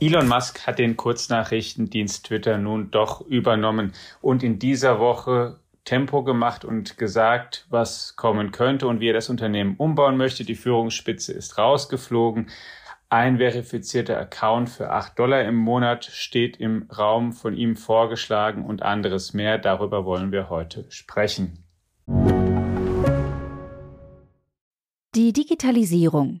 Elon Musk hat den Kurznachrichtendienst Twitter nun doch übernommen und in dieser Woche Tempo gemacht und gesagt, was kommen könnte und wie er das Unternehmen umbauen möchte. Die Führungsspitze ist rausgeflogen. Ein verifizierter Account für 8 Dollar im Monat steht im Raum von ihm vorgeschlagen und anderes mehr. Darüber wollen wir heute sprechen. Die Digitalisierung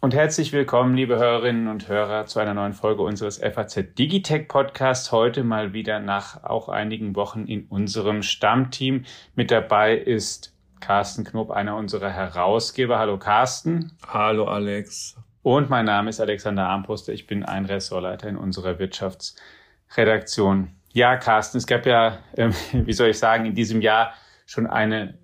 Und herzlich willkommen, liebe Hörerinnen und Hörer, zu einer neuen Folge unseres FAZ Digitech Podcasts. Heute mal wieder nach auch einigen Wochen in unserem Stammteam. Mit dabei ist Carsten Knob, einer unserer Herausgeber. Hallo Carsten. Hallo Alex. Und mein Name ist Alexander Armbruster. Ich bin ein Ressortleiter in unserer Wirtschaftsredaktion. Ja, Carsten, es gab ja, ähm, wie soll ich sagen, in diesem Jahr schon eine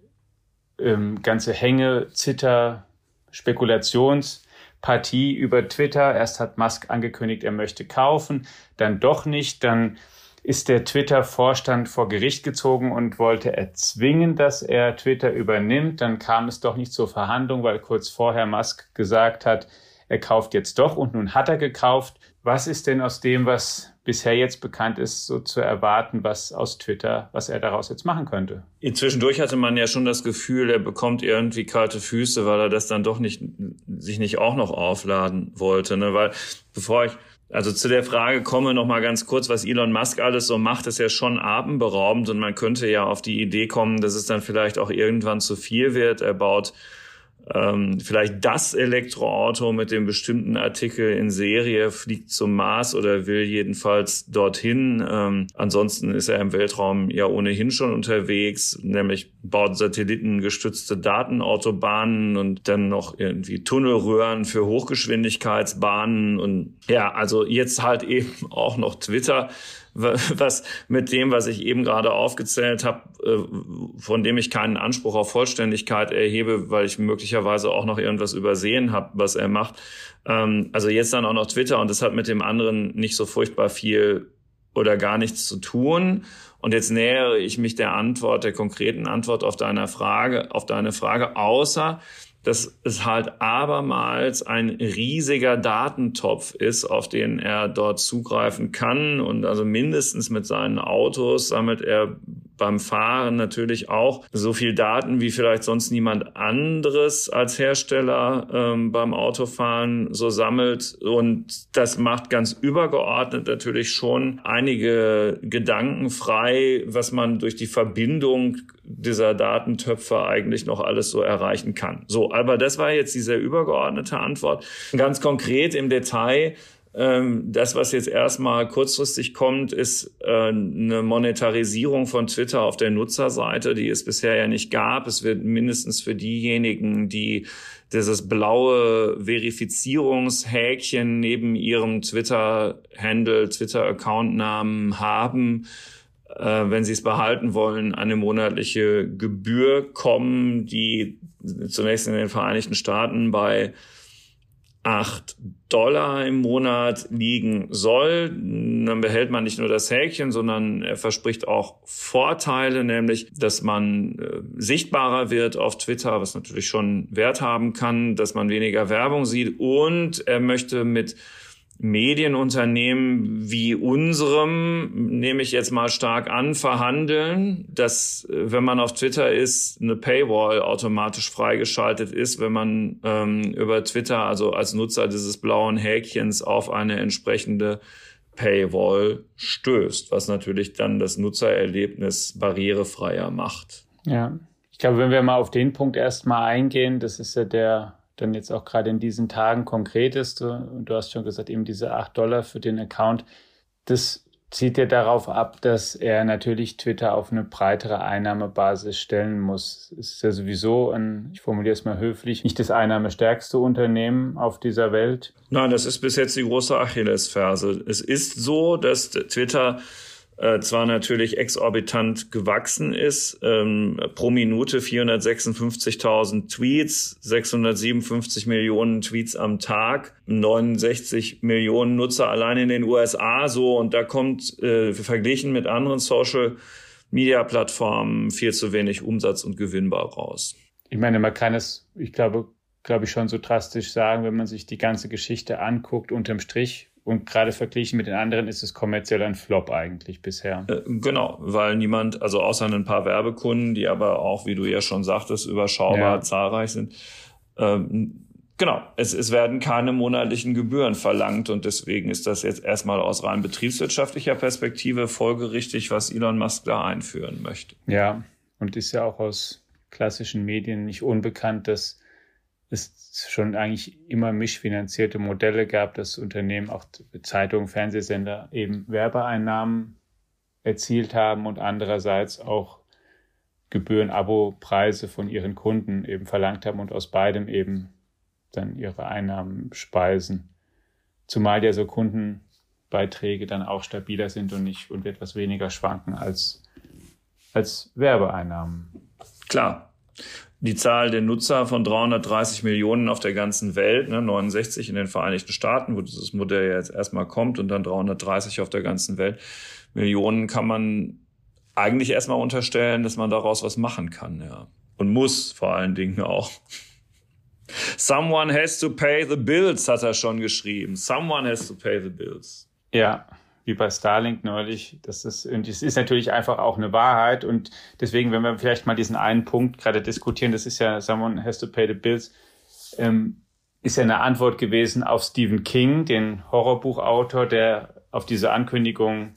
ähm, ganze Hänge, Zitter, Spekulations- Partie über Twitter. Erst hat Musk angekündigt, er möchte kaufen, dann doch nicht. Dann ist der Twitter-Vorstand vor Gericht gezogen und wollte erzwingen, dass er Twitter übernimmt. Dann kam es doch nicht zur Verhandlung, weil kurz vorher Musk gesagt hat, er kauft jetzt doch und nun hat er gekauft. Was ist denn aus dem, was bisher jetzt bekannt ist, so zu erwarten, was aus Twitter, was er daraus jetzt machen könnte. Zwischendurch hatte man ja schon das Gefühl, er bekommt irgendwie kalte Füße, weil er das dann doch nicht, sich nicht auch noch aufladen wollte, ne? weil bevor ich also zu der Frage komme noch mal ganz kurz, was Elon Musk alles so macht, ist ja schon atemberaubend und man könnte ja auf die Idee kommen, dass es dann vielleicht auch irgendwann zu viel wird. Er baut ähm, vielleicht das Elektroauto mit dem bestimmten Artikel in Serie fliegt zum Mars oder will jedenfalls dorthin. Ähm, ansonsten ist er im Weltraum ja ohnehin schon unterwegs, nämlich baut satellitengestützte Datenautobahnen und dann noch irgendwie Tunnelröhren für Hochgeschwindigkeitsbahnen und ja, also jetzt halt eben auch noch Twitter was mit dem, was ich eben gerade aufgezählt habe, äh, von dem ich keinen Anspruch auf Vollständigkeit erhebe, weil ich möglicherweise auch noch irgendwas übersehen habe, was er macht. Ähm, also jetzt dann auch noch Twitter und das hat mit dem anderen nicht so furchtbar viel oder gar nichts zu tun. Und jetzt nähere ich mich der Antwort, der konkreten Antwort auf deine Frage, auf deine Frage, außer dass es halt abermals ein riesiger Datentopf ist, auf den er dort zugreifen kann. Und also mindestens mit seinen Autos sammelt er beim Fahren natürlich auch so viel Daten wie vielleicht sonst niemand anderes als Hersteller ähm, beim Autofahren so sammelt. Und das macht ganz übergeordnet natürlich schon einige Gedanken frei, was man durch die Verbindung dieser Datentöpfe eigentlich noch alles so erreichen kann. So, aber das war jetzt diese übergeordnete Antwort. Ganz konkret im Detail das, was jetzt erstmal kurzfristig kommt, ist äh, eine Monetarisierung von Twitter auf der Nutzerseite, die es bisher ja nicht gab. Es wird mindestens für diejenigen, die dieses blaue Verifizierungshäkchen neben ihrem Twitter-Handle, Twitter-Account-Namen haben, äh, wenn sie es behalten wollen, eine monatliche Gebühr kommen, die zunächst in den Vereinigten Staaten bei 8 Dollar im Monat liegen soll. Dann behält man nicht nur das Häkchen, sondern er verspricht auch Vorteile, nämlich, dass man äh, sichtbarer wird auf Twitter, was natürlich schon Wert haben kann, dass man weniger Werbung sieht und er möchte mit Medienunternehmen wie unserem, nehme ich jetzt mal stark an, verhandeln, dass, äh, wenn man auf Twitter ist, eine Paywall automatisch freigeschaltet ist, wenn man ähm, über Twitter, also als Nutzer dieses blauen Häkchens, auf eine entsprechende Paywall stößt, was natürlich dann das Nutzererlebnis barrierefreier macht. Ja, ich glaube, wenn wir mal auf den Punkt erstmal eingehen, das ist ja der dann jetzt auch gerade in diesen Tagen konkret ist. Und du hast schon gesagt, eben diese acht Dollar für den Account. Das zieht er darauf ab, dass er natürlich Twitter auf eine breitere Einnahmebasis stellen muss. Es ist ja sowieso ein, ich formuliere es mal höflich, nicht das einnahmestärkste Unternehmen auf dieser Welt. Nein, das ist bis jetzt die große Achillesferse. Es ist so, dass Twitter äh, zwar natürlich exorbitant gewachsen ist, ähm, pro Minute 456.000 Tweets, 657 Millionen Tweets am Tag, 69 Millionen Nutzer allein in den USA so und da kommt äh, verglichen mit anderen Social Media Plattformen viel zu wenig Umsatz und gewinnbar raus. Ich meine, man kann es, ich glaube, glaube ich schon so drastisch sagen, wenn man sich die ganze Geschichte anguckt, unterm Strich und gerade verglichen mit den anderen ist es kommerziell ein Flop eigentlich bisher. Äh, genau, weil niemand, also außer ein paar Werbekunden, die aber auch, wie du ja schon sagtest, überschaubar ja. zahlreich sind. Ähm, genau, es, es werden keine monatlichen Gebühren verlangt und deswegen ist das jetzt erstmal aus rein betriebswirtschaftlicher Perspektive folgerichtig, was Elon Musk da einführen möchte. Ja, und ist ja auch aus klassischen Medien nicht unbekannt, dass es schon eigentlich immer mischfinanzierte Modelle gab, dass Unternehmen, auch Zeitungen, Fernsehsender eben Werbeeinnahmen erzielt haben und andererseits auch Gebühren, Abo-Preise von ihren Kunden eben verlangt haben und aus beidem eben dann ihre Einnahmen speisen. Zumal ja so Kundenbeiträge dann auch stabiler sind und nicht und etwas weniger schwanken als, als Werbeeinnahmen. Klar die Zahl der Nutzer von 330 Millionen auf der ganzen Welt, ne, 69 in den Vereinigten Staaten, wo dieses Modell jetzt erstmal kommt und dann 330 auf der ganzen Welt. Millionen kann man eigentlich erstmal unterstellen, dass man daraus was machen kann, ja. Und muss vor allen Dingen auch. Someone has to pay the bills, hat er schon geschrieben. Someone has to pay the bills. Ja, wie bei Starlink neulich. Das ist, und es ist natürlich einfach auch eine Wahrheit. Und deswegen, wenn wir vielleicht mal diesen einen Punkt gerade diskutieren, das ist ja someone has to pay the bills, ähm, ist ja eine Antwort gewesen auf Stephen King, den Horrorbuchautor, der auf diese Ankündigung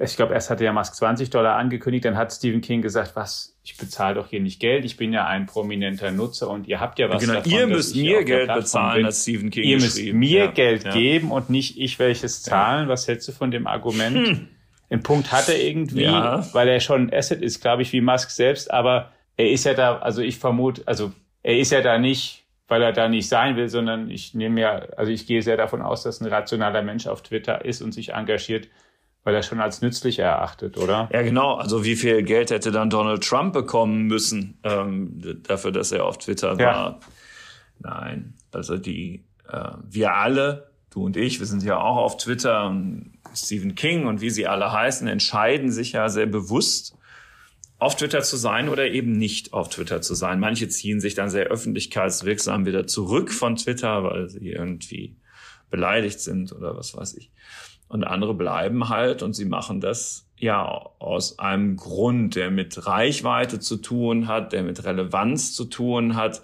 ich glaube, erst hatte ja Musk 20 Dollar angekündigt, dann hat Stephen King gesagt, was, ich bezahle doch hier nicht Geld, ich bin ja ein prominenter Nutzer und ihr habt ja was genau, davon. Ihr müsst mir Geld bezahlen, hat Stephen King Ihr müsst mir ja, Geld ja. geben und nicht ich welches zahlen. Ja. Was hältst du von dem Argument? Hm. Den Punkt hat er irgendwie, weil er schon ein Asset ist, glaube ich, wie Musk selbst, aber er ist ja da, also ich vermute, also er ist ja da nicht, weil er da nicht sein will, sondern ich nehme ja, also ich gehe sehr davon aus, dass ein rationaler Mensch auf Twitter ist und sich engagiert weil er schon als nützlich erachtet, oder? Ja, genau. Also wie viel Geld hätte dann Donald Trump bekommen müssen ähm, dafür, dass er auf Twitter ja. war? Nein, also die äh, wir alle, du und ich, wir sind ja auch auf Twitter und Stephen King und wie sie alle heißen, entscheiden sich ja sehr bewusst, auf Twitter zu sein oder eben nicht auf Twitter zu sein. Manche ziehen sich dann sehr öffentlichkeitswirksam wieder zurück von Twitter, weil sie irgendwie beleidigt sind oder was weiß ich. Und andere bleiben halt und sie machen das ja aus einem Grund, der mit Reichweite zu tun hat, der mit Relevanz zu tun hat,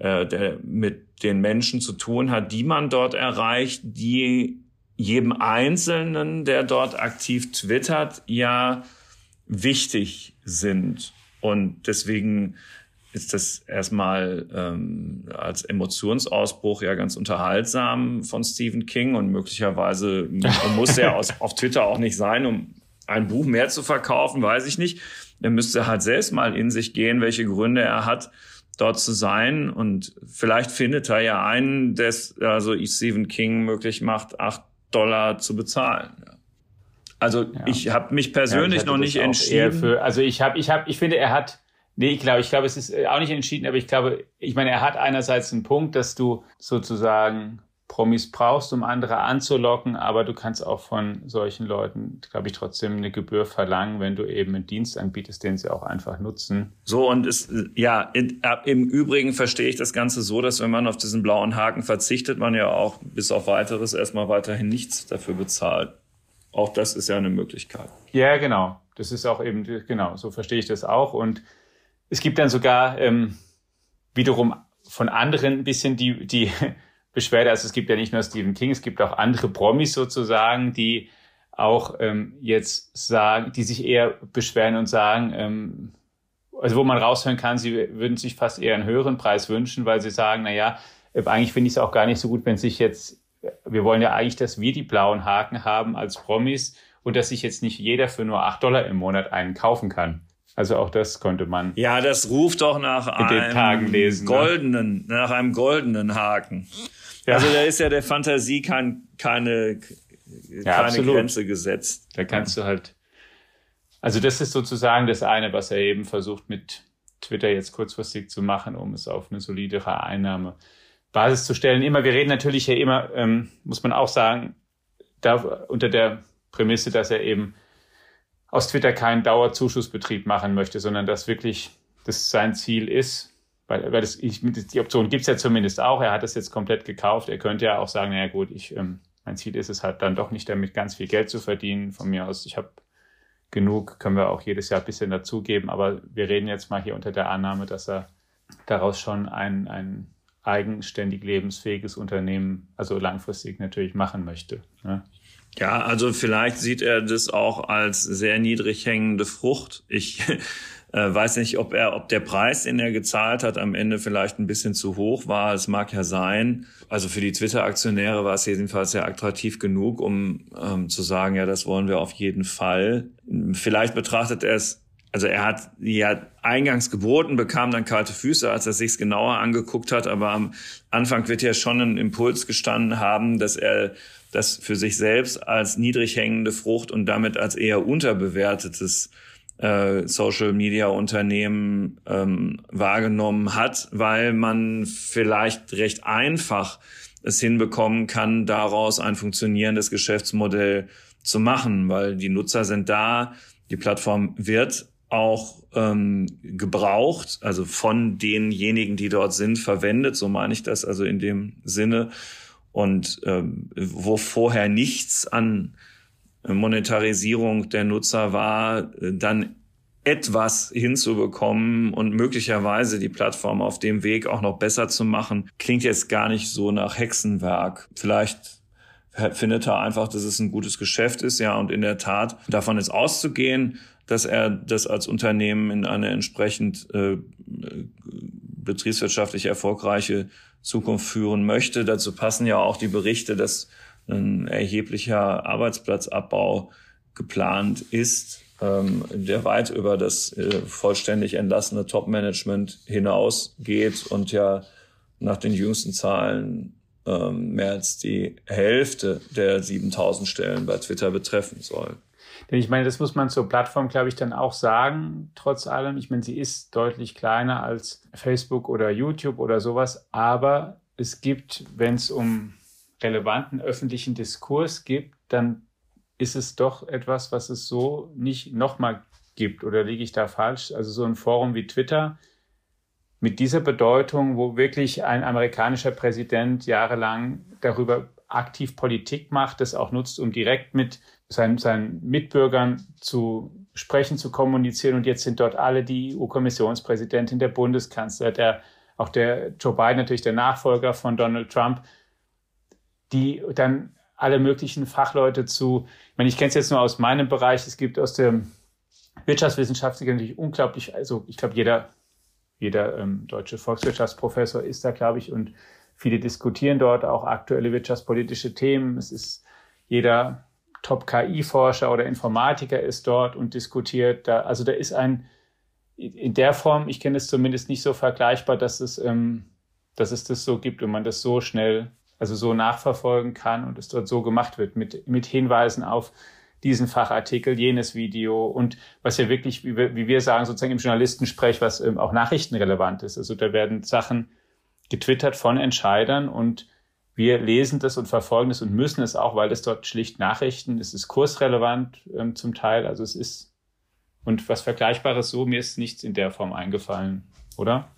äh, der mit den Menschen zu tun hat, die man dort erreicht, die jedem Einzelnen, der dort aktiv twittert, ja wichtig sind. Und deswegen ist das erstmal ähm, als Emotionsausbruch ja ganz unterhaltsam von Stephen King und möglicherweise muss er aus, auf Twitter auch nicht sein, um ein Buch mehr zu verkaufen, weiß ich nicht. Er müsste halt selbst mal in sich gehen, welche Gründe er hat, dort zu sein. Und vielleicht findet er ja einen, der also Stephen King möglich macht, acht Dollar zu bezahlen. Also ja. ich habe mich persönlich ja, noch nicht entschieden. Für, also ich habe, ich habe, ich finde, er hat Nee, ich glaube, ich glaube, es ist äh, auch nicht entschieden, aber ich glaube, ich meine, er hat einerseits einen Punkt, dass du sozusagen Promis brauchst, um andere anzulocken, aber du kannst auch von solchen Leuten, glaube ich, trotzdem eine Gebühr verlangen, wenn du eben einen Dienst anbietest, den sie auch einfach nutzen. So, und es, ja, in, im Übrigen verstehe ich das Ganze so, dass wenn man auf diesen blauen Haken verzichtet, man ja auch bis auf weiteres erstmal weiterhin nichts dafür bezahlt. Auch das ist ja eine Möglichkeit. Ja, genau. Das ist auch eben, genau, so verstehe ich das auch. Und es gibt dann sogar ähm, wiederum von anderen ein bisschen die, die Beschwerde. Also es gibt ja nicht nur Stephen King, es gibt auch andere Promis sozusagen, die auch ähm, jetzt sagen, die sich eher beschweren und sagen, ähm, also wo man raushören kann, sie würden sich fast eher einen höheren Preis wünschen, weil sie sagen, na ja, äh, eigentlich finde ich es auch gar nicht so gut, wenn sich jetzt, wir wollen ja eigentlich, dass wir die blauen Haken haben als Promis und dass sich jetzt nicht jeder für nur acht Dollar im Monat einen kaufen kann. Also auch das konnte man. Ja, das ruft doch nach einem lesen, ne? goldenen, ne? nach einem goldenen Haken. Ja. Also da ist ja der Fantasie kein, keine, ja, keine Grenze gesetzt. Da kannst du halt. Also das ist sozusagen das eine, was er eben versucht mit Twitter jetzt kurzfristig zu machen, um es auf eine solidere Einnahmebasis zu stellen. Immer, wir reden natürlich ja immer, ähm, muss man auch sagen, da unter der Prämisse, dass er eben aus Twitter keinen Dauerzuschussbetrieb machen möchte, sondern dass wirklich das sein Ziel ist, weil, weil das, ich, die Option gibt's ja zumindest auch. Er hat das jetzt komplett gekauft. Er könnte ja auch sagen, naja gut, ich, ähm, mein Ziel ist es halt dann doch nicht damit ganz viel Geld zu verdienen. Von mir aus, ich habe genug, können wir auch jedes Jahr ein bisschen dazugeben. Aber wir reden jetzt mal hier unter der Annahme, dass er daraus schon ein, ein eigenständig lebensfähiges Unternehmen, also langfristig natürlich machen möchte. Ne? Ja, also vielleicht sieht er das auch als sehr niedrig hängende Frucht. Ich äh, weiß nicht, ob er, ob der Preis, den er gezahlt hat, am Ende vielleicht ein bisschen zu hoch war. Es mag ja sein. Also für die Twitter-Aktionäre war es jedenfalls sehr attraktiv genug, um ähm, zu sagen, ja, das wollen wir auf jeden Fall. Vielleicht betrachtet er es also er hat ja eingangs geboten, bekam dann kalte Füße, als er sich's genauer angeguckt hat. Aber am Anfang wird ja schon ein Impuls gestanden haben, dass er das für sich selbst als niedrig hängende Frucht und damit als eher unterbewertetes äh, Social Media Unternehmen ähm, wahrgenommen hat, weil man vielleicht recht einfach es hinbekommen kann, daraus ein funktionierendes Geschäftsmodell zu machen, weil die Nutzer sind da, die Plattform wird auch ähm, gebraucht, also von denjenigen, die dort sind, verwendet, so meine ich das also in dem Sinne. Und ähm, wo vorher nichts an Monetarisierung der Nutzer war, dann etwas hinzubekommen und möglicherweise die Plattform auf dem Weg auch noch besser zu machen, klingt jetzt gar nicht so nach Hexenwerk. Vielleicht findet er einfach, dass es ein gutes Geschäft ist, ja, und in der Tat davon ist auszugehen, dass er das als Unternehmen in eine entsprechend äh, betriebswirtschaftlich erfolgreiche Zukunft führen möchte. Dazu passen ja auch die Berichte, dass ein erheblicher Arbeitsplatzabbau geplant ist, ähm, der weit über das äh, vollständig entlassene Top-Management hinausgeht und ja nach den jüngsten Zahlen ähm, mehr als die Hälfte der 7000 Stellen bei Twitter betreffen soll. Denn ich meine, das muss man zur Plattform, glaube ich, dann auch sagen, trotz allem. Ich meine, sie ist deutlich kleiner als Facebook oder YouTube oder sowas, aber es gibt, wenn es um relevanten öffentlichen Diskurs gibt, dann ist es doch etwas, was es so nicht nochmal gibt. Oder liege ich da falsch? Also so ein Forum wie Twitter mit dieser Bedeutung, wo wirklich ein amerikanischer Präsident jahrelang darüber aktiv Politik macht, das auch nutzt, um direkt mit seinen, seinen Mitbürgern zu sprechen, zu kommunizieren. Und jetzt sind dort alle die EU-Kommissionspräsidentin, der Bundeskanzler, der, auch der Joe Biden, natürlich der Nachfolger von Donald Trump, die dann alle möglichen Fachleute zu, ich meine, ich kenne es jetzt nur aus meinem Bereich, es gibt aus der Wirtschaftswissenschaft natürlich unglaublich, also ich glaube, jeder, jeder ähm, deutsche Volkswirtschaftsprofessor ist da, glaube ich, und viele diskutieren dort auch aktuelle wirtschaftspolitische Themen. Es ist jeder Top-KI-Forscher oder Informatiker ist dort und diskutiert. Da, also da ist ein, in der Form, ich kenne es zumindest nicht so vergleichbar, dass es, ähm, dass es das so gibt und man das so schnell, also so nachverfolgen kann und es dort so gemacht wird mit, mit Hinweisen auf diesen Fachartikel, jenes Video und was ja wirklich, wie wir, wie wir sagen, sozusagen im Journalistensprech, was ähm, auch nachrichtenrelevant ist. Also da werden Sachen getwittert von Entscheidern und wir lesen das und verfolgen das und müssen es auch, weil es dort schlicht Nachrichten, es ist kursrelevant ähm, zum Teil, also es ist und was Vergleichbares so, mir ist nichts in der Form eingefallen, oder?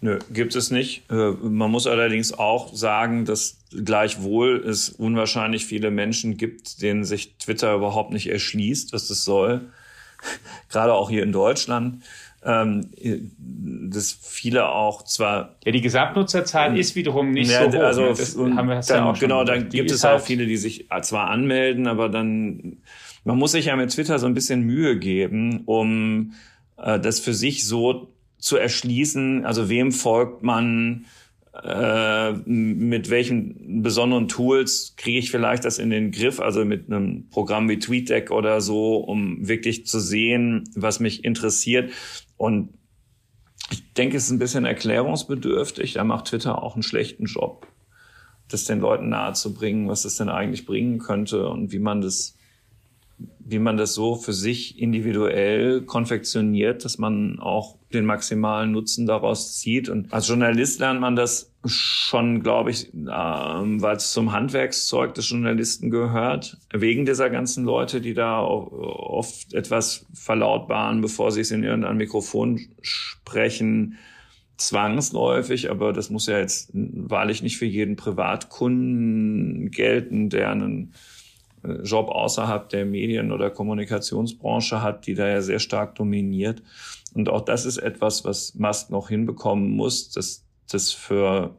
Nö, gibt es nicht. Äh, man muss allerdings auch sagen, dass gleichwohl es unwahrscheinlich viele Menschen gibt, denen sich Twitter überhaupt nicht erschließt, was das soll. Gerade auch hier in Deutschland dass viele auch zwar ja die Gesamtnutzerzahl ähm, ist wiederum nicht ja, so hoch. Also ne? das haben wir dann, ja auch genau, dann gibt es halt auch viele, die sich zwar anmelden, aber dann man muss sich ja mit Twitter so ein bisschen Mühe geben, um äh, das für sich so zu erschließen. Also wem folgt man? äh, mit welchen besonderen Tools kriege ich vielleicht das in den Griff, also mit einem Programm wie TweetDeck oder so, um wirklich zu sehen, was mich interessiert. Und ich denke, es ist ein bisschen erklärungsbedürftig. Da macht Twitter auch einen schlechten Job, das den Leuten nahezubringen, was es denn eigentlich bringen könnte und wie man das wie man das so für sich individuell konfektioniert, dass man auch den maximalen Nutzen daraus zieht. Und als Journalist lernt man das schon, glaube ich, äh, weil es zum Handwerkszeug des Journalisten gehört, wegen dieser ganzen Leute, die da oft etwas verlautbaren, bevor sie es in irgendein Mikrofon sprechen, zwangsläufig, aber das muss ja jetzt wahrlich nicht für jeden Privatkunden gelten, der einen Job außerhalb der Medien- oder Kommunikationsbranche hat, die da ja sehr stark dominiert. Und auch das ist etwas, was Musk noch hinbekommen muss, dass das für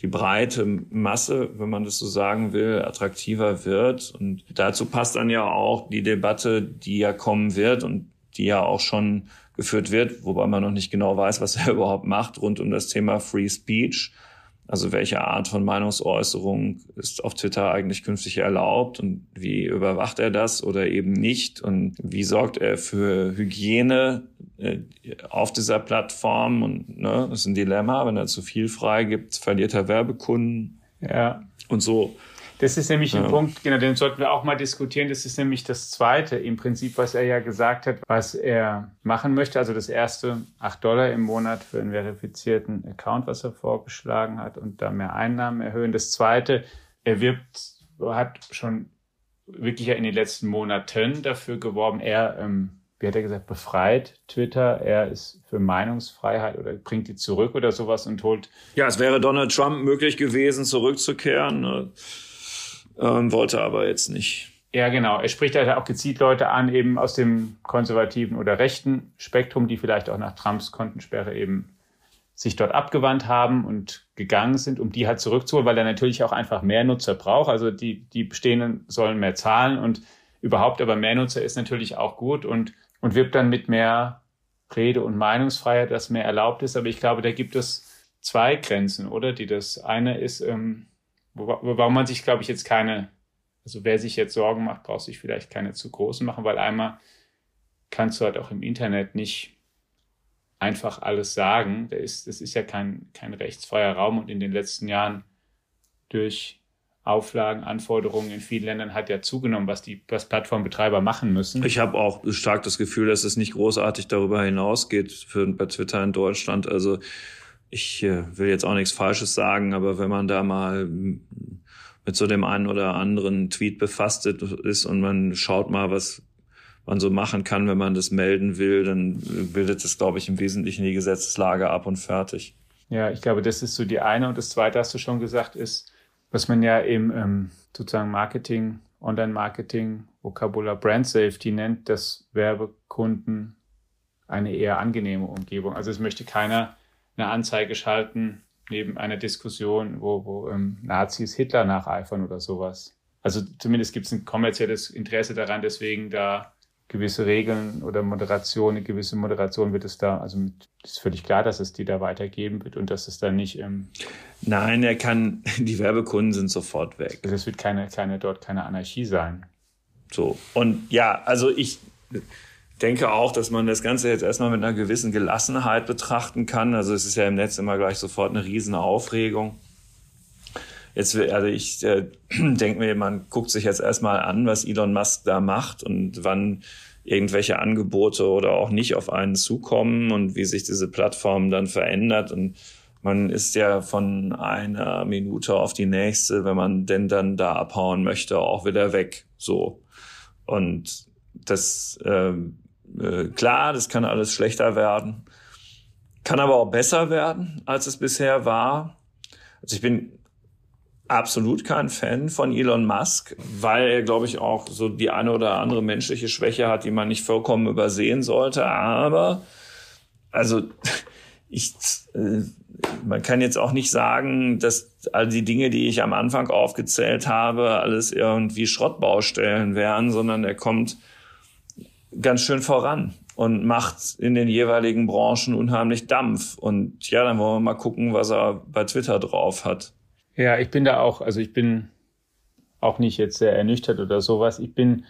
die breite Masse, wenn man das so sagen will, attraktiver wird. Und dazu passt dann ja auch die Debatte, die ja kommen wird und die ja auch schon geführt wird, wobei man noch nicht genau weiß, was er überhaupt macht, rund um das Thema Free Speech. Also welche Art von Meinungsäußerung ist auf Twitter eigentlich künftig erlaubt und wie überwacht er das oder eben nicht und wie sorgt er für Hygiene äh, auf dieser Plattform und ne, das ist ein Dilemma, wenn er zu viel freigibt, verliert er Werbekunden ja. und so. Das ist nämlich ja. ein Punkt, genau, den sollten wir auch mal diskutieren. Das ist nämlich das Zweite im Prinzip, was er ja gesagt hat, was er machen möchte. Also das erste, acht Dollar im Monat für einen verifizierten Account, was er vorgeschlagen hat und da mehr Einnahmen erhöhen. Das Zweite, er wirbt, hat schon wirklich ja in den letzten Monaten dafür geworben, er, ähm, wie hat er gesagt, befreit Twitter, er ist für Meinungsfreiheit oder bringt die zurück oder sowas und holt. Ja, es wäre Donald Trump möglich gewesen, zurückzukehren. Ne? Ähm, wollte aber jetzt nicht. Ja, genau. Er spricht halt auch gezielt Leute an, eben aus dem konservativen oder rechten Spektrum, die vielleicht auch nach Trumps Kontensperre eben sich dort abgewandt haben und gegangen sind, um die halt zurückzuholen, weil er natürlich auch einfach mehr Nutzer braucht. Also die, die bestehenden sollen mehr zahlen und überhaupt aber mehr Nutzer ist natürlich auch gut und, und wirbt dann mit mehr Rede- und Meinungsfreiheit, dass mehr erlaubt ist. Aber ich glaube, da gibt es zwei Grenzen, oder? Die das eine ist, ähm, warum man sich, glaube ich, jetzt keine, also wer sich jetzt Sorgen macht, braucht sich vielleicht keine zu großen machen, weil einmal kannst du halt auch im Internet nicht einfach alles sagen. Das ist, das ist ja kein, kein rechtsfreier Raum und in den letzten Jahren durch Auflagen, Anforderungen in vielen Ländern hat ja zugenommen, was die was Plattformbetreiber machen müssen. Ich habe auch stark das Gefühl, dass es nicht großartig darüber hinausgeht für bei Twitter in Deutschland. Also ich äh, will jetzt auch nichts Falsches sagen, aber wenn man da mal mit so dem einen oder anderen Tweet befasst ist und man schaut mal, was man so machen kann, wenn man das melden will, dann bildet es, glaube ich, im Wesentlichen die Gesetzeslage ab und fertig. Ja, ich glaube, das ist so die eine. Und das zweite, hast du schon gesagt, ist, was man ja im ähm, sozusagen Marketing, Online-Marketing, Vokabular Brand Safety nennt, dass Werbekunden eine eher angenehme Umgebung. Also es möchte keiner eine Anzeige schalten neben einer Diskussion, wo, wo ähm, Nazis Hitler nacheifern oder sowas. Also zumindest gibt es ein kommerzielles Interesse daran, deswegen da gewisse Regeln oder Moderation, eine gewisse Moderation wird es da, also mit, ist völlig klar, dass es die da weitergeben wird und dass es dann nicht. Ähm, Nein, er kann, die Werbekunden sind sofort weg. Also es wird keine, keine, dort keine Anarchie sein. So. Und ja, also ich, denke auch, dass man das Ganze jetzt erstmal mit einer gewissen Gelassenheit betrachten kann. Also es ist ja im Netz immer gleich sofort eine riesen Aufregung. Jetzt, also ich äh, denke mir, man guckt sich jetzt erstmal an, was Elon Musk da macht und wann irgendwelche Angebote oder auch nicht auf einen zukommen und wie sich diese Plattform dann verändert. Und man ist ja von einer Minute auf die nächste, wenn man denn dann da abhauen möchte, auch wieder weg. So. Und das ähm, äh, klar, das kann alles schlechter werden, kann aber auch besser werden, als es bisher war. Also ich bin absolut kein Fan von Elon Musk, weil er, glaube ich, auch so die eine oder andere menschliche Schwäche hat, die man nicht vollkommen übersehen sollte. Aber, also, ich, äh, man kann jetzt auch nicht sagen, dass all die Dinge, die ich am Anfang aufgezählt habe, alles irgendwie Schrottbaustellen wären, sondern er kommt ganz schön voran. und macht in den jeweiligen Branchen unheimlich Dampf. Und ja, dann wollen wir mal gucken, was er bei Twitter drauf hat. Ja, ich bin da auch, also ich bin auch nicht jetzt sehr ernüchtert oder sowas. Ich bin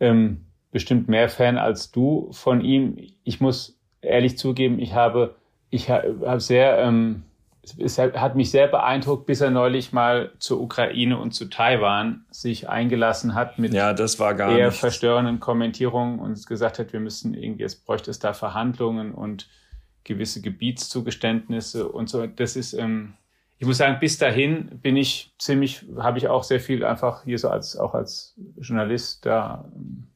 ähm, bestimmt mehr Fan als du von ihm. Ich muss ehrlich zugeben, ich habe, ich habe sehr ähm, es hat mich sehr beeindruckt, bis er neulich mal zur Ukraine und zu Taiwan sich eingelassen hat mit ja, eher nicht. verstörenden Kommentierungen und gesagt hat, wir müssen irgendwie, es bräuchte es da Verhandlungen und gewisse Gebietszugeständnisse und so. Das ist, ähm, ich muss sagen, bis dahin bin ich ziemlich, habe ich auch sehr viel einfach hier so als, auch als Journalist da ähm,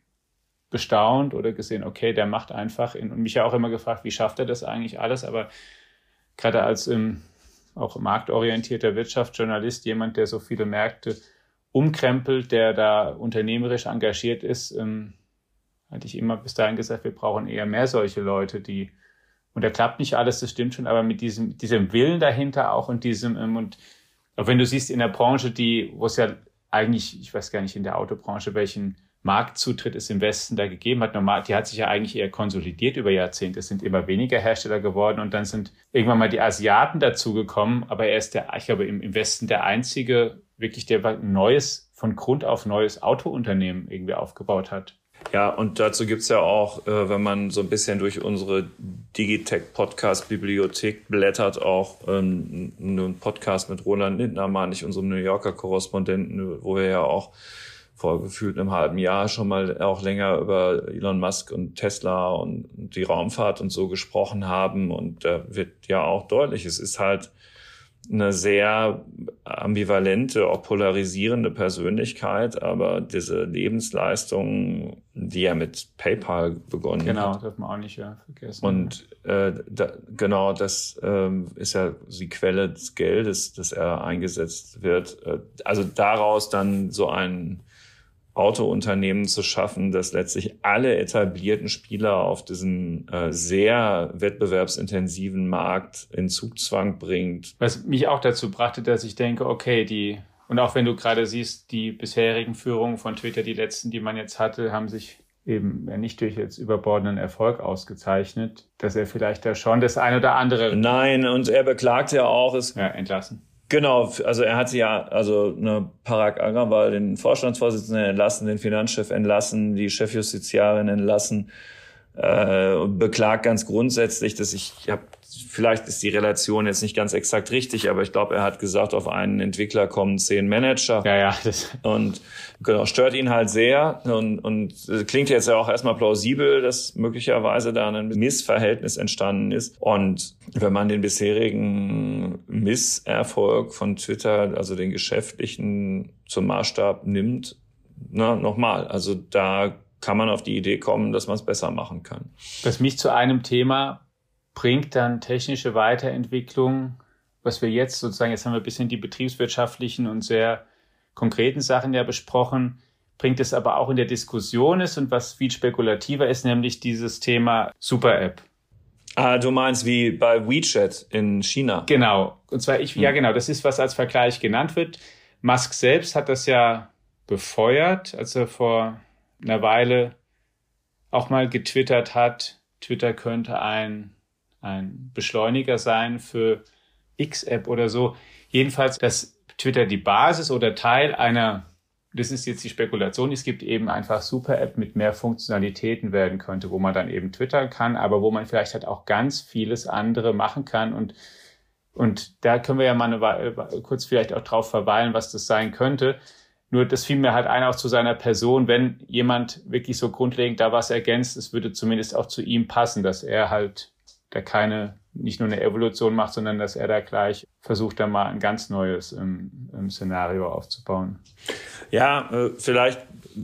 bestaunt oder gesehen, okay, der macht einfach in, und mich ja auch immer gefragt, wie schafft er das eigentlich alles, aber gerade als ähm, auch marktorientierter Wirtschaftsjournalist, jemand, der so viele Märkte umkrempelt, der da unternehmerisch engagiert ist, ähm, hatte ich immer bis dahin gesagt, wir brauchen eher mehr solche Leute, die, und da klappt nicht alles, das stimmt schon, aber mit diesem, diesem Willen dahinter auch und diesem, ähm, und auch wenn du siehst in der Branche, die, wo es ja eigentlich, ich weiß gar nicht in der Autobranche, welchen Marktzutritt es im Westen da gegeben hat. Normal, die hat sich ja eigentlich eher konsolidiert über Jahrzehnte. Es sind immer weniger Hersteller geworden und dann sind irgendwann mal die Asiaten dazugekommen. Aber er ist der, ich glaube, im, im Westen der einzige, wirklich der ein neues, von Grund auf neues Autounternehmen irgendwie aufgebaut hat. Ja, und dazu gibt's ja auch, äh, wenn man so ein bisschen durch unsere Digitech-Podcast-Bibliothek blättert, auch ähm, einen Podcast mit Roland Lindner, ich, unserem New Yorker Korrespondenten, wo wir ja auch vor gefühlt einem halben Jahr schon mal auch länger über Elon Musk und Tesla und die Raumfahrt und so gesprochen haben. Und da wird ja auch deutlich, es ist halt eine sehr ambivalente, auch polarisierende Persönlichkeit, aber diese Lebensleistung, die er mit PayPal begonnen genau, hat. Genau, darf man auch nicht ja, vergessen. Und äh, da, genau, das ähm, ist ja die Quelle des Geldes, das er eingesetzt wird. Äh, also daraus dann so ein Autounternehmen zu schaffen, das letztlich alle etablierten Spieler auf diesen äh, sehr wettbewerbsintensiven Markt in Zugzwang bringt. Was mich auch dazu brachte, dass ich denke, okay, die, und auch wenn du gerade siehst, die bisherigen Führungen von Twitter, die letzten, die man jetzt hatte, haben sich eben nicht durch jetzt überbordenden Erfolg ausgezeichnet, dass er vielleicht da schon das ein oder andere. Nein, und er beklagt ja auch, es ja, entlassen. Genau, also er hat ja, also ne, Parag Agrawal, den Vorstandsvorsitzenden entlassen, den Finanzchef entlassen, die Chefjustiziarin entlassen, äh, und beklagt ganz grundsätzlich, dass ich, ich habe vielleicht ist die Relation jetzt nicht ganz exakt richtig, aber ich glaube, er hat gesagt, auf einen Entwickler kommen zehn Manager. Ja, ja. Das und genau, stört ihn halt sehr und, und klingt jetzt ja auch erstmal plausibel, dass möglicherweise da ein Missverhältnis entstanden ist. Und wenn man den bisherigen Misserfolg von Twitter, also den geschäftlichen zum Maßstab nimmt, na, nochmal, also da kann man auf die Idee kommen, dass man es besser machen kann. Was mich zu einem Thema bringt dann technische Weiterentwicklung, was wir jetzt sozusagen, jetzt haben wir ein bisschen die betriebswirtschaftlichen und sehr konkreten Sachen ja besprochen, bringt es aber auch in der Diskussion ist und was viel spekulativer ist, nämlich dieses Thema Super-App. Ah, du meinst wie bei WeChat in China. Genau. Und zwar ich, hm. ja genau, das ist, was als Vergleich genannt wird. Musk selbst hat das ja befeuert, als er vor einer Weile auch mal getwittert hat, Twitter könnte ein ein Beschleuniger sein für X-App oder so. Jedenfalls, dass Twitter die Basis oder Teil einer, das ist jetzt die Spekulation, es gibt eben einfach Super-App mit mehr Funktionalitäten werden könnte, wo man dann eben twittern kann, aber wo man vielleicht halt auch ganz vieles andere machen kann und und da können wir ja mal eine, kurz vielleicht auch drauf verweilen, was das sein könnte. Nur das fiel mir halt ein auch zu seiner Person, wenn jemand wirklich so grundlegend da was ergänzt, es würde zumindest auch zu ihm passen, dass er halt der keine, nicht nur eine Evolution macht, sondern dass er da gleich versucht, da mal ein ganz neues ähm, ähm, Szenario aufzubauen. Ja, äh, vielleicht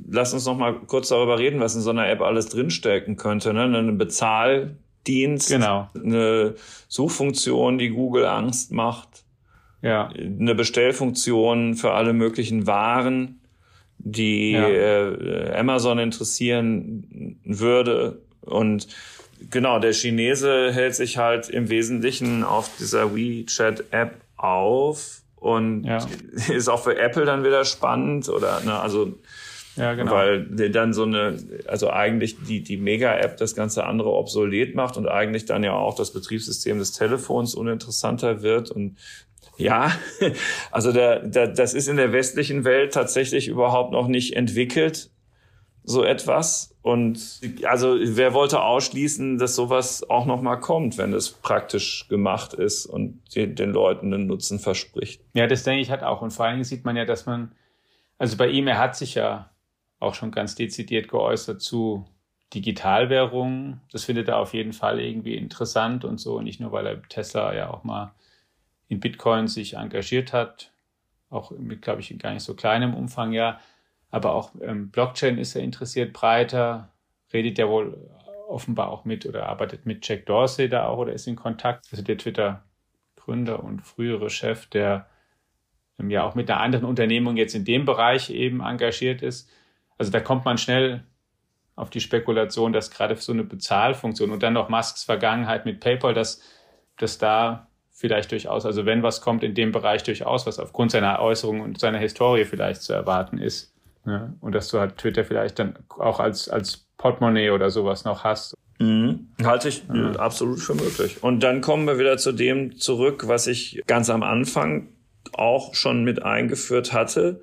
lass uns noch mal kurz darüber reden, was in so einer App alles drinstecken könnte. Ne? Eine Bezahldienst, genau. eine Suchfunktion, die Google Angst macht, ja. eine Bestellfunktion für alle möglichen Waren, die ja. äh, Amazon interessieren würde und Genau, der Chinese hält sich halt im Wesentlichen auf dieser WeChat-App auf und ja. ist auch für Apple dann wieder spannend oder ne, also Ja, genau. Weil dann so eine, also eigentlich die, die Mega-App das ganze andere obsolet macht und eigentlich dann ja auch das Betriebssystem des Telefons uninteressanter wird und ja, also der, der, das ist in der westlichen Welt tatsächlich überhaupt noch nicht entwickelt, so etwas. Und also wer wollte ausschließen, dass sowas auch noch mal kommt, wenn es praktisch gemacht ist und den Leuten einen Nutzen verspricht. Ja, das denke ich hat auch. Und vor allen Dingen sieht man ja, dass man, also bei ihm, er hat sich ja auch schon ganz dezidiert geäußert zu Digitalwährungen. Das findet er auf jeden Fall irgendwie interessant und so. Nicht nur, weil er Tesla ja auch mal in Bitcoin sich engagiert hat, auch mit, glaube ich, gar nicht so kleinem Umfang ja. Aber auch ähm, Blockchain ist er interessiert, breiter, redet ja wohl offenbar auch mit oder arbeitet mit Jack Dorsey da auch oder ist in Kontakt. Also der Twitter-Gründer und frühere Chef, der ähm, ja auch mit einer anderen Unternehmung jetzt in dem Bereich eben engagiert ist. Also da kommt man schnell auf die Spekulation, dass gerade so eine Bezahlfunktion und dann noch Musks Vergangenheit mit PayPal, dass, dass da vielleicht durchaus, also wenn was kommt in dem Bereich durchaus, was aufgrund seiner Äußerungen und seiner Historie vielleicht zu erwarten ist. Ne? Und dass du halt Twitter vielleicht dann auch als, als Portemonnaie oder sowas noch hast. Mhm. Halte ich ja. absolut für möglich. Und dann kommen wir wieder zu dem zurück, was ich ganz am Anfang auch schon mit eingeführt hatte.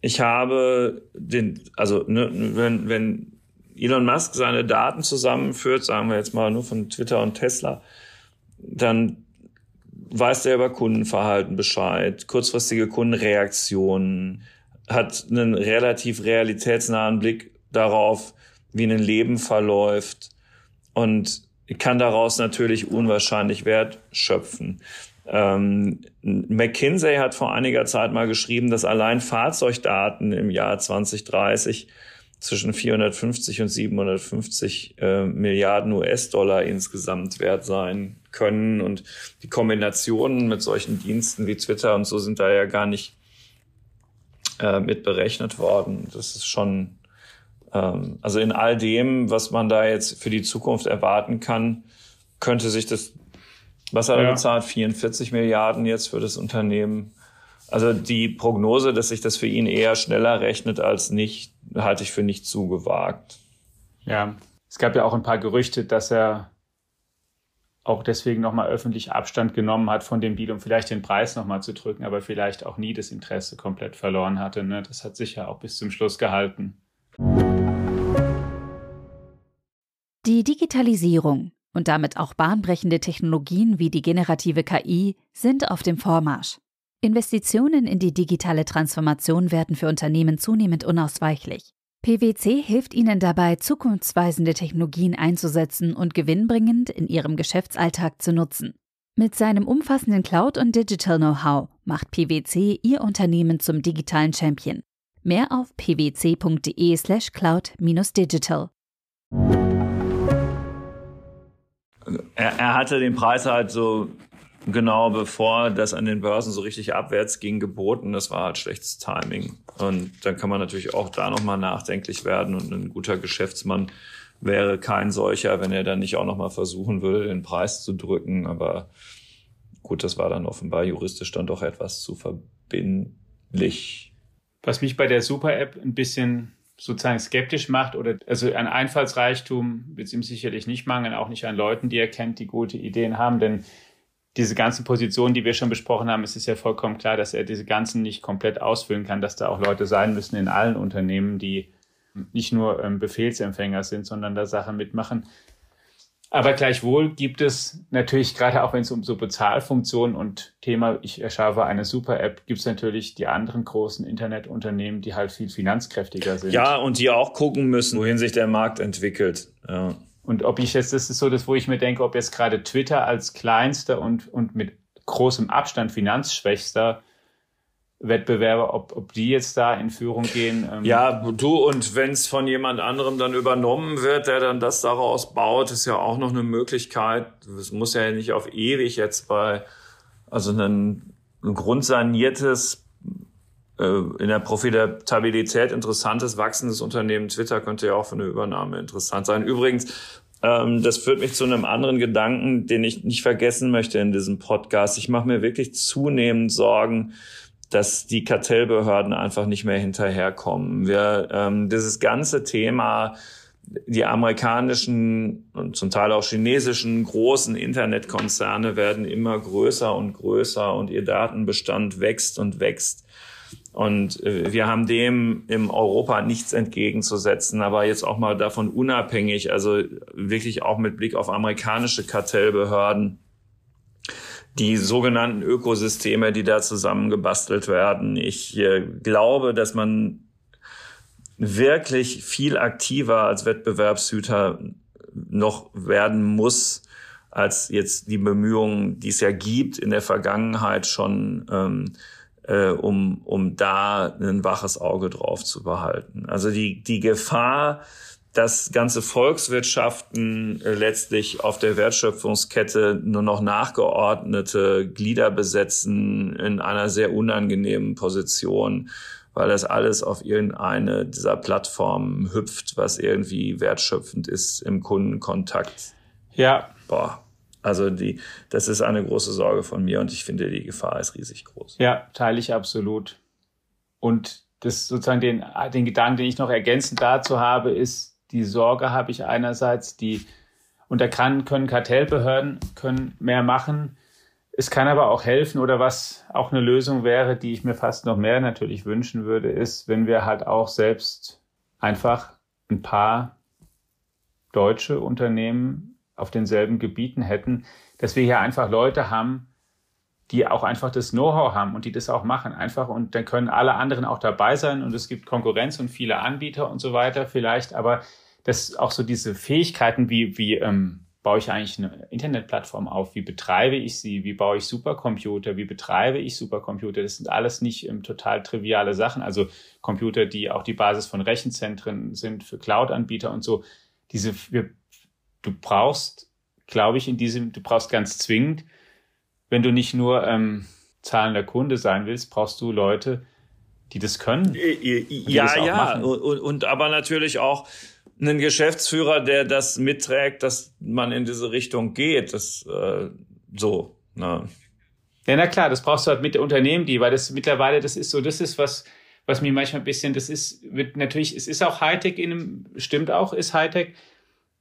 Ich habe den, also ne, wenn, wenn Elon Musk seine Daten zusammenführt, sagen wir jetzt mal nur von Twitter und Tesla, dann weiß der über Kundenverhalten Bescheid, kurzfristige Kundenreaktionen, hat einen relativ realitätsnahen Blick darauf, wie ein Leben verläuft und kann daraus natürlich unwahrscheinlich Wert schöpfen. Ähm, McKinsey hat vor einiger Zeit mal geschrieben, dass allein Fahrzeugdaten im Jahr 2030 zwischen 450 und 750 äh, Milliarden US-Dollar insgesamt wert sein können. Und die Kombinationen mit solchen Diensten wie Twitter und so sind da ja gar nicht äh, mit berechnet worden. Das ist schon, ähm, also in all dem, was man da jetzt für die Zukunft erwarten kann, könnte sich das, was hat er ja. bezahlt? 44 Milliarden jetzt für das Unternehmen. Also die Prognose, dass sich das für ihn eher schneller rechnet als nicht, halte ich für nicht zu gewagt. Ja, es gab ja auch ein paar Gerüchte, dass er auch deswegen nochmal öffentlich Abstand genommen hat von dem Deal, um vielleicht den Preis nochmal zu drücken, aber vielleicht auch nie das Interesse komplett verloren hatte. Ne? Das hat sich ja auch bis zum Schluss gehalten. Die Digitalisierung und damit auch bahnbrechende Technologien wie die generative KI sind auf dem Vormarsch. Investitionen in die digitale Transformation werden für Unternehmen zunehmend unausweichlich. PwC hilft Ihnen dabei, zukunftsweisende Technologien einzusetzen und gewinnbringend in Ihrem Geschäftsalltag zu nutzen. Mit seinem umfassenden Cloud- und Digital-Know-how macht PwC Ihr Unternehmen zum digitalen Champion. Mehr auf pwc.de/slash cloud-digital. Er, er hatte den Preis halt so genau bevor das an den Börsen so richtig abwärts ging, geboten. Das war halt schlechtes Timing. Und dann kann man natürlich auch da nochmal nachdenklich werden. Und ein guter Geschäftsmann wäre kein solcher, wenn er dann nicht auch nochmal versuchen würde, den Preis zu drücken. Aber gut, das war dann offenbar juristisch dann doch etwas zu verbindlich. Was mich bei der Super-App ein bisschen sozusagen skeptisch macht oder also an Einfallsreichtum wird es ihm sicherlich nicht mangeln, auch nicht an Leuten, die er kennt, die gute Ideen haben, denn diese ganzen Positionen, die wir schon besprochen haben, es ist ja vollkommen klar, dass er diese ganzen nicht komplett ausfüllen kann, dass da auch Leute sein müssen in allen Unternehmen, die nicht nur ähm, Befehlsempfänger sind, sondern da Sachen mitmachen. Aber gleichwohl gibt es natürlich, gerade auch wenn es um so Bezahlfunktionen und Thema, ich erschaffe eine Super-App, gibt es natürlich die anderen großen Internetunternehmen, die halt viel finanzkräftiger sind. Ja, und die auch gucken müssen, wohin sich der Markt entwickelt. Ja. Und ob ich jetzt, das ist so das, wo ich mir denke, ob jetzt gerade Twitter als kleinster und, und mit großem Abstand finanzschwächster Wettbewerber, ob, ob die jetzt da in Führung gehen. Ähm ja, du und wenn es von jemand anderem dann übernommen wird, der dann das daraus baut, ist ja auch noch eine Möglichkeit. Es muss ja nicht auf ewig jetzt bei, also ein, ein grundsaniertes, in der Profitabilität interessantes, wachsendes Unternehmen Twitter könnte ja auch für eine Übernahme interessant sein. Übrigens, ähm, das führt mich zu einem anderen Gedanken, den ich nicht vergessen möchte in diesem Podcast. Ich mache mir wirklich zunehmend Sorgen, dass die Kartellbehörden einfach nicht mehr hinterherkommen. Wir, ähm, dieses ganze Thema, die amerikanischen und zum Teil auch chinesischen großen Internetkonzerne werden immer größer und größer und ihr Datenbestand wächst und wächst. Und äh, wir haben dem im Europa nichts entgegenzusetzen, aber jetzt auch mal davon unabhängig, also wirklich auch mit Blick auf amerikanische Kartellbehörden, die sogenannten Ökosysteme, die da zusammengebastelt werden. Ich äh, glaube, dass man wirklich viel aktiver als Wettbewerbshüter noch werden muss, als jetzt die Bemühungen, die es ja gibt in der Vergangenheit schon, ähm, äh, um, um da ein waches Auge drauf zu behalten. Also die, die Gefahr, dass ganze Volkswirtschaften äh, letztlich auf der Wertschöpfungskette nur noch nachgeordnete Glieder besetzen in einer sehr unangenehmen Position, weil das alles auf irgendeine dieser Plattformen hüpft, was irgendwie wertschöpfend ist im Kundenkontakt. Ja. Boah. Also die, das ist eine große Sorge von mir und ich finde, die Gefahr ist riesig groß. Ja, teile ich absolut. Und das sozusagen den, den Gedanken, den ich noch ergänzend dazu habe, ist, die Sorge habe ich einerseits, die, und da kann, können Kartellbehörden können mehr machen. Es kann aber auch helfen oder was auch eine Lösung wäre, die ich mir fast noch mehr natürlich wünschen würde, ist, wenn wir halt auch selbst einfach ein paar deutsche Unternehmen auf denselben Gebieten hätten, dass wir hier einfach Leute haben, die auch einfach das Know-how haben und die das auch machen. Einfach und dann können alle anderen auch dabei sein und es gibt Konkurrenz und viele Anbieter und so weiter vielleicht, aber dass auch so diese Fähigkeiten, wie, wie ähm, baue ich eigentlich eine Internetplattform auf, wie betreibe ich sie, wie baue ich Supercomputer, wie betreibe ich Supercomputer, das sind alles nicht ähm, total triviale Sachen. Also Computer, die auch die Basis von Rechenzentren sind für Cloud-Anbieter und so. Diese, wir, du brauchst, glaube ich, in diesem, du brauchst ganz zwingend, wenn du nicht nur ähm, zahlender Kunde sein willst, brauchst du Leute, die das können. Die ja, das ja, und, und aber natürlich auch einen Geschäftsführer, der das mitträgt, dass man in diese Richtung geht. Das äh, so. Na. Ja, na klar, das brauchst du halt mit der Unternehmen, die, weil das mittlerweile, das ist so, das ist was, was mir manchmal ein bisschen, das ist, wird natürlich, es ist auch Hightech in einem, stimmt auch, ist Hightech,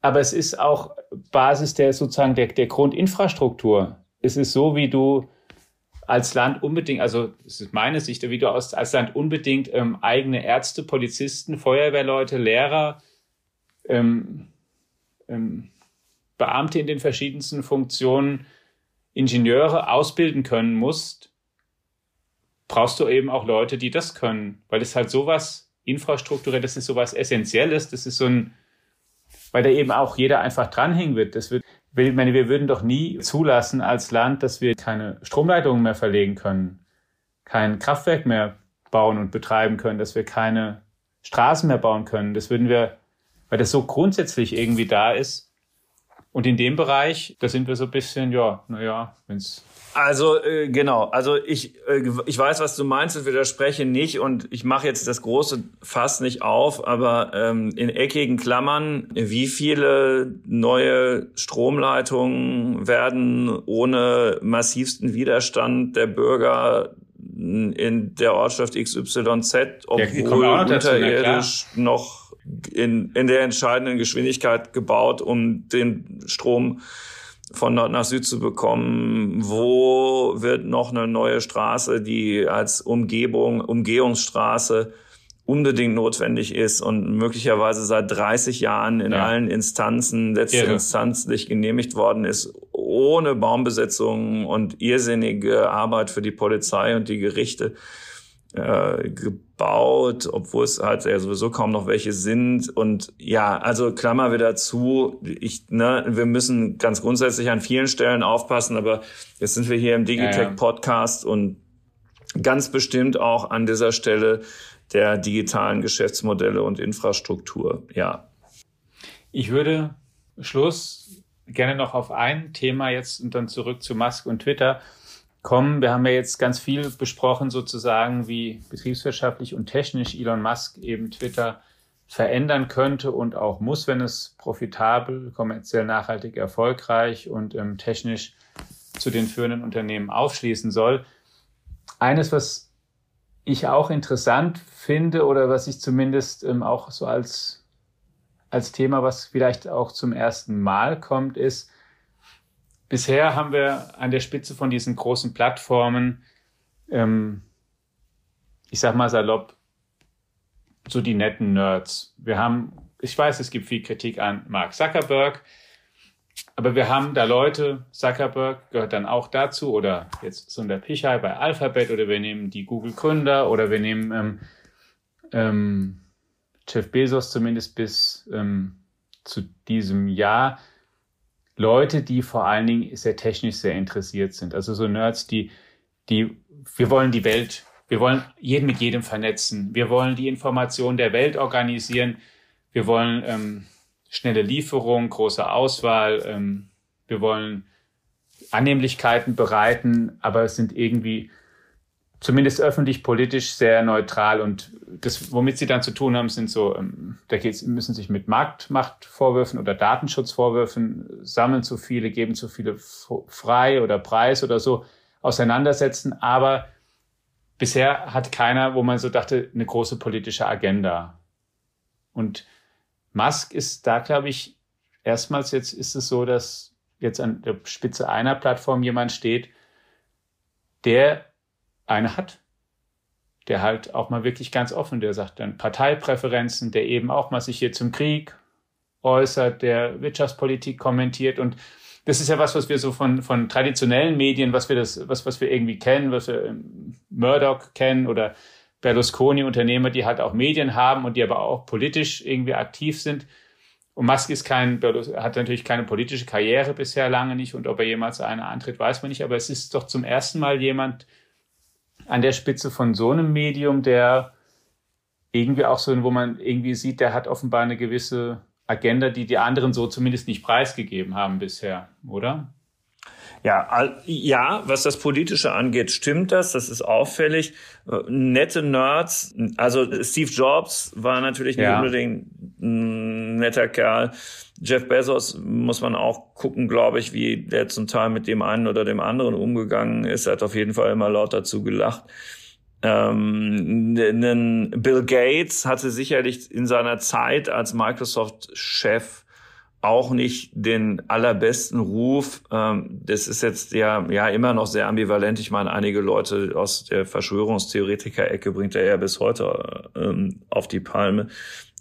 aber es ist auch Basis der sozusagen der, der Grundinfrastruktur. Es ist so, wie du als Land unbedingt, also das ist meine Sicht, wie du als, als Land unbedingt ähm, eigene Ärzte, Polizisten, Feuerwehrleute, Lehrer, ähm, ähm, Beamte in den verschiedensten Funktionen, Ingenieure ausbilden können musst, brauchst du eben auch Leute, die das können, weil es halt sowas infrastrukturell, das ist sowas Essentielles, das ist so ein, weil da eben auch jeder einfach dranhängen wird. Das wird, ich meine, wir würden doch nie zulassen als Land, dass wir keine Stromleitungen mehr verlegen können, kein Kraftwerk mehr bauen und betreiben können, dass wir keine Straßen mehr bauen können. Das würden wir weil das so grundsätzlich irgendwie da ist. Und in dem Bereich, da sind wir so ein bisschen, ja, naja, wenn's also äh, genau, also ich, äh, ich weiß, was du meinst und widerspreche nicht und ich mache jetzt das große Fass nicht auf, aber ähm, in eckigen Klammern, wie viele neue Stromleitungen werden ohne massivsten Widerstand der Bürger in der Ortschaft XYZ, obwohl ja, unterirdisch noch in, in der entscheidenden Geschwindigkeit gebaut, um den Strom von Nord nach Süd zu bekommen? Wo wird noch eine neue Straße, die als Umgebung, Umgehungsstraße unbedingt notwendig ist und möglicherweise seit 30 Jahren in ja. allen Instanzen letztinstanzlich genehmigt worden ist, ohne Baumbesetzungen und irrsinnige Arbeit für die Polizei und die Gerichte äh, gebaut, obwohl es halt ja sowieso kaum noch welche sind. Und ja, also Klammer wieder zu, ich, ne, wir müssen ganz grundsätzlich an vielen Stellen aufpassen, aber jetzt sind wir hier im Digitech-Podcast ja, ja. und ganz bestimmt auch an dieser Stelle der digitalen Geschäftsmodelle und Infrastruktur. Ja. Ich würde Schluss gerne noch auf ein Thema jetzt und dann zurück zu Musk und Twitter kommen. Wir haben ja jetzt ganz viel besprochen, sozusagen, wie betriebswirtschaftlich und technisch Elon Musk eben Twitter verändern könnte und auch muss, wenn es profitabel, kommerziell nachhaltig erfolgreich und ähm, technisch zu den führenden Unternehmen aufschließen soll. Eines, was ich auch interessant finde oder was ich zumindest ähm, auch so als, als Thema, was vielleicht auch zum ersten Mal kommt, ist, bisher haben wir an der Spitze von diesen großen Plattformen, ähm, ich sag mal salopp, so die netten Nerds. Wir haben, ich weiß, es gibt viel Kritik an Mark Zuckerberg, aber wir haben da Leute, Zuckerberg gehört dann auch dazu, oder jetzt Sundar Pichai bei Alphabet, oder wir nehmen die Google-Gründer, oder wir nehmen ähm, ähm, Jeff Bezos zumindest bis ähm, zu diesem Jahr. Leute, die vor allen Dingen sehr technisch sehr interessiert sind. Also so Nerds, die, die, wir wollen die Welt, wir wollen jeden mit jedem vernetzen. Wir wollen die Information der Welt organisieren. Wir wollen ähm, schnelle Lieferung, große Auswahl. Ähm, wir wollen Annehmlichkeiten bereiten, aber es sind irgendwie zumindest öffentlich politisch sehr neutral und das, womit sie dann zu tun haben, sind so, ähm, da geht's, müssen sich mit Marktmachtvorwürfen oder Datenschutzvorwürfen sammeln zu viele, geben zu viele frei oder Preis oder so auseinandersetzen, aber bisher hat keiner, wo man so dachte, eine große politische Agenda. Und Musk ist da, glaube ich, erstmals jetzt ist es so, dass jetzt an der Spitze einer Plattform jemand steht, der eine hat. Der halt auch mal wirklich ganz offen, der sagt dann Parteipräferenzen, der eben auch mal sich hier zum Krieg äußert, der Wirtschaftspolitik kommentiert und das ist ja was, was wir so von, von traditionellen Medien, was wir das, was, was wir irgendwie kennen, was wir Murdoch kennen oder Berlusconi, Unternehmer, die halt auch Medien haben und die aber auch politisch irgendwie aktiv sind. Und Musk ist kein, hat natürlich keine politische Karriere bisher lange nicht und ob er jemals eine antritt, weiß man nicht. Aber es ist doch zum ersten Mal jemand an der Spitze von so einem Medium, der irgendwie auch so, wo man irgendwie sieht, der hat offenbar eine gewisse Agenda, die die anderen so zumindest nicht preisgegeben haben bisher, oder? Ja, ja, was das Politische angeht, stimmt das. Das ist auffällig. Äh, nette Nerds. Also Steve Jobs war natürlich nicht ja. unbedingt ein netter Kerl. Jeff Bezos muss man auch gucken, glaube ich, wie der zum Teil mit dem einen oder dem anderen umgegangen ist. Er hat auf jeden Fall immer laut dazu gelacht. Ähm, Bill Gates hatte sicherlich in seiner Zeit als Microsoft-Chef auch nicht den allerbesten Ruf. Ähm, das ist jetzt ja, ja immer noch sehr ambivalent. Ich meine, einige Leute aus der Verschwörungstheoretiker-Ecke bringt er ja bis heute ähm, auf die Palme.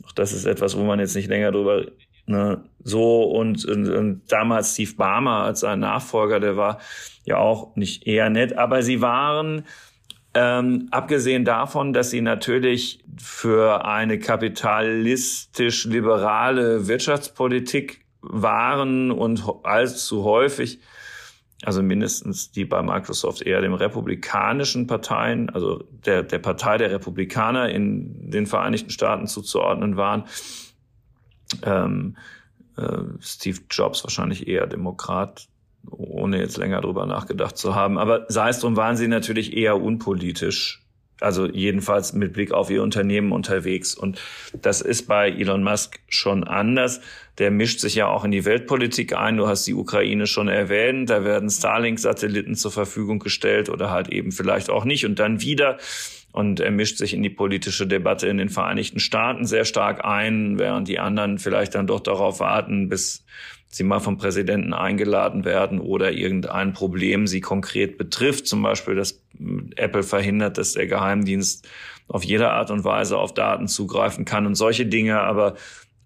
Auch das ist etwas, wo man jetzt nicht länger drüber ne, so und, und, und damals Steve Barmer als sein Nachfolger, der war ja auch nicht eher nett, aber sie waren ähm, abgesehen davon, dass sie natürlich für eine kapitalistisch-liberale Wirtschaftspolitik waren und allzu häufig, also mindestens die bei Microsoft eher dem republikanischen Parteien, also der, der Partei der Republikaner in den Vereinigten Staaten zuzuordnen waren. Ähm, äh, Steve Jobs wahrscheinlich eher Demokrat ohne jetzt länger drüber nachgedacht zu haben. Aber sei es drum, waren sie natürlich eher unpolitisch. Also jedenfalls mit Blick auf ihr Unternehmen unterwegs. Und das ist bei Elon Musk schon anders. Der mischt sich ja auch in die Weltpolitik ein. Du hast die Ukraine schon erwähnt. Da werden Starlink-Satelliten zur Verfügung gestellt oder halt eben vielleicht auch nicht. Und dann wieder und er mischt sich in die politische Debatte in den Vereinigten Staaten sehr stark ein, während die anderen vielleicht dann doch darauf warten, bis sie mal vom Präsidenten eingeladen werden oder irgendein Problem sie konkret betrifft, zum Beispiel, dass Apple verhindert, dass der Geheimdienst auf jede Art und Weise auf Daten zugreifen kann und solche Dinge. Aber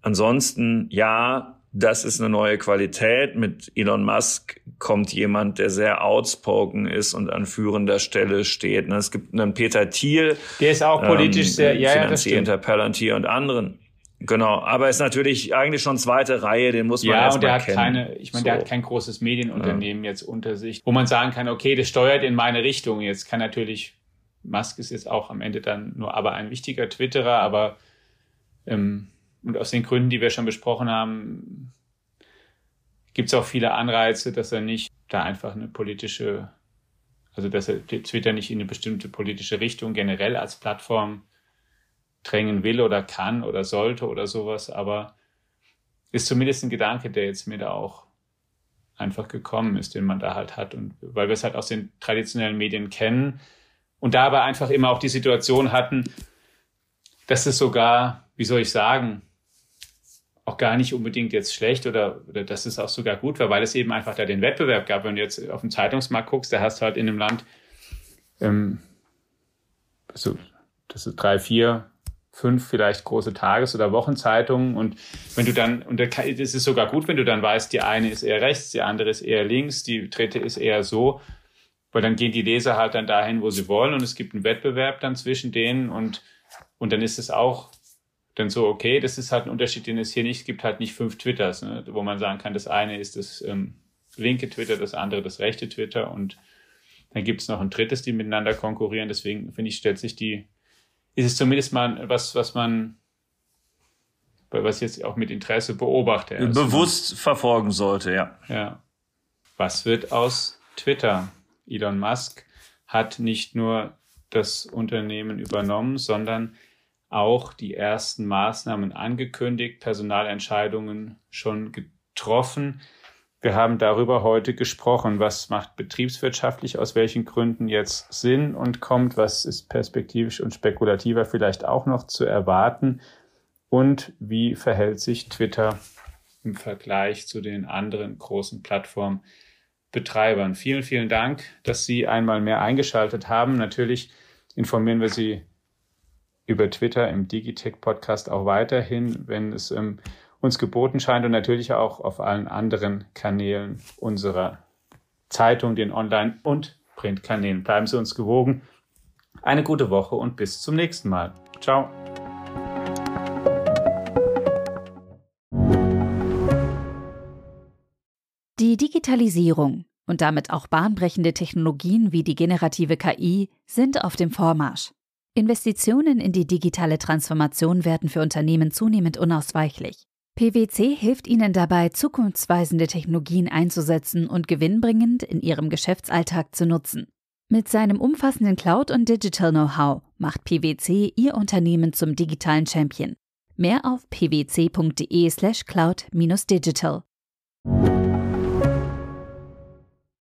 ansonsten, ja, das ist eine neue Qualität. Mit Elon Musk kommt jemand, der sehr outspoken ist und an führender Stelle steht. Es gibt einen Peter Thiel. Der ist auch politisch ähm, sehr, ja, ja, das stimmt. Palantir und anderen. Genau, aber ist natürlich eigentlich schon zweite Reihe, den muss man ja, erst und der hat kennen. keine, ich meine, so. der hat kein großes Medienunternehmen ja. jetzt unter sich, wo man sagen kann, okay, das steuert in meine Richtung. Jetzt kann natürlich, Musk ist jetzt auch am Ende dann nur aber ein wichtiger Twitterer, aber ähm, und aus den Gründen, die wir schon besprochen haben, gibt es auch viele Anreize, dass er nicht da einfach eine politische, also dass er Twitter nicht in eine bestimmte politische Richtung generell als Plattform drängen will oder kann oder sollte oder sowas, aber ist zumindest ein Gedanke, der jetzt mir da auch einfach gekommen ist, den man da halt hat. Und weil wir es halt aus den traditionellen Medien kennen und dabei einfach immer auch die Situation hatten, dass es sogar, wie soll ich sagen, auch gar nicht unbedingt jetzt schlecht oder, oder dass es auch sogar gut war, weil es eben einfach da den Wettbewerb gab. Wenn du jetzt auf den Zeitungsmarkt guckst, da hast du halt in einem Land, ähm, so, das ist drei, vier, fünf vielleicht große Tages- oder Wochenzeitungen und wenn du dann, und es ist sogar gut, wenn du dann weißt, die eine ist eher rechts, die andere ist eher links, die dritte ist eher so, weil dann gehen die Leser halt dann dahin, wo sie wollen und es gibt einen Wettbewerb dann zwischen denen und, und dann ist es auch dann so, okay, das ist halt ein Unterschied, den es hier nicht gibt, halt nicht fünf Twitters, ne, wo man sagen kann, das eine ist das ähm, linke Twitter, das andere das rechte Twitter und dann gibt es noch ein drittes, die miteinander konkurrieren. Deswegen finde ich, stellt sich die, ist es zumindest mal was, was man, was jetzt auch mit Interesse beobachte. Bewusst also, verfolgen sollte, ja. Ja. Was wird aus Twitter? Elon Musk hat nicht nur das Unternehmen übernommen, sondern auch die ersten Maßnahmen angekündigt, Personalentscheidungen schon getroffen. Wir haben darüber heute gesprochen, was macht betriebswirtschaftlich aus welchen Gründen jetzt Sinn und kommt, was ist perspektivisch und spekulativer vielleicht auch noch zu erwarten und wie verhält sich Twitter im Vergleich zu den anderen großen Plattformbetreibern. Vielen, vielen Dank, dass Sie einmal mehr eingeschaltet haben. Natürlich informieren wir Sie über Twitter im Digitech Podcast auch weiterhin, wenn es ähm, uns geboten scheint und natürlich auch auf allen anderen Kanälen unserer Zeitung, den Online- und Printkanälen. Bleiben Sie uns gewogen. Eine gute Woche und bis zum nächsten Mal. Ciao. Die Digitalisierung und damit auch bahnbrechende Technologien wie die generative KI sind auf dem Vormarsch. Investitionen in die digitale Transformation werden für Unternehmen zunehmend unausweichlich. PwC hilft ihnen dabei, zukunftsweisende Technologien einzusetzen und gewinnbringend in ihrem Geschäftsalltag zu nutzen. Mit seinem umfassenden Cloud- und Digital-Know-how macht PwC ihr Unternehmen zum digitalen Champion. Mehr auf pwc.de/cloud-digital. slash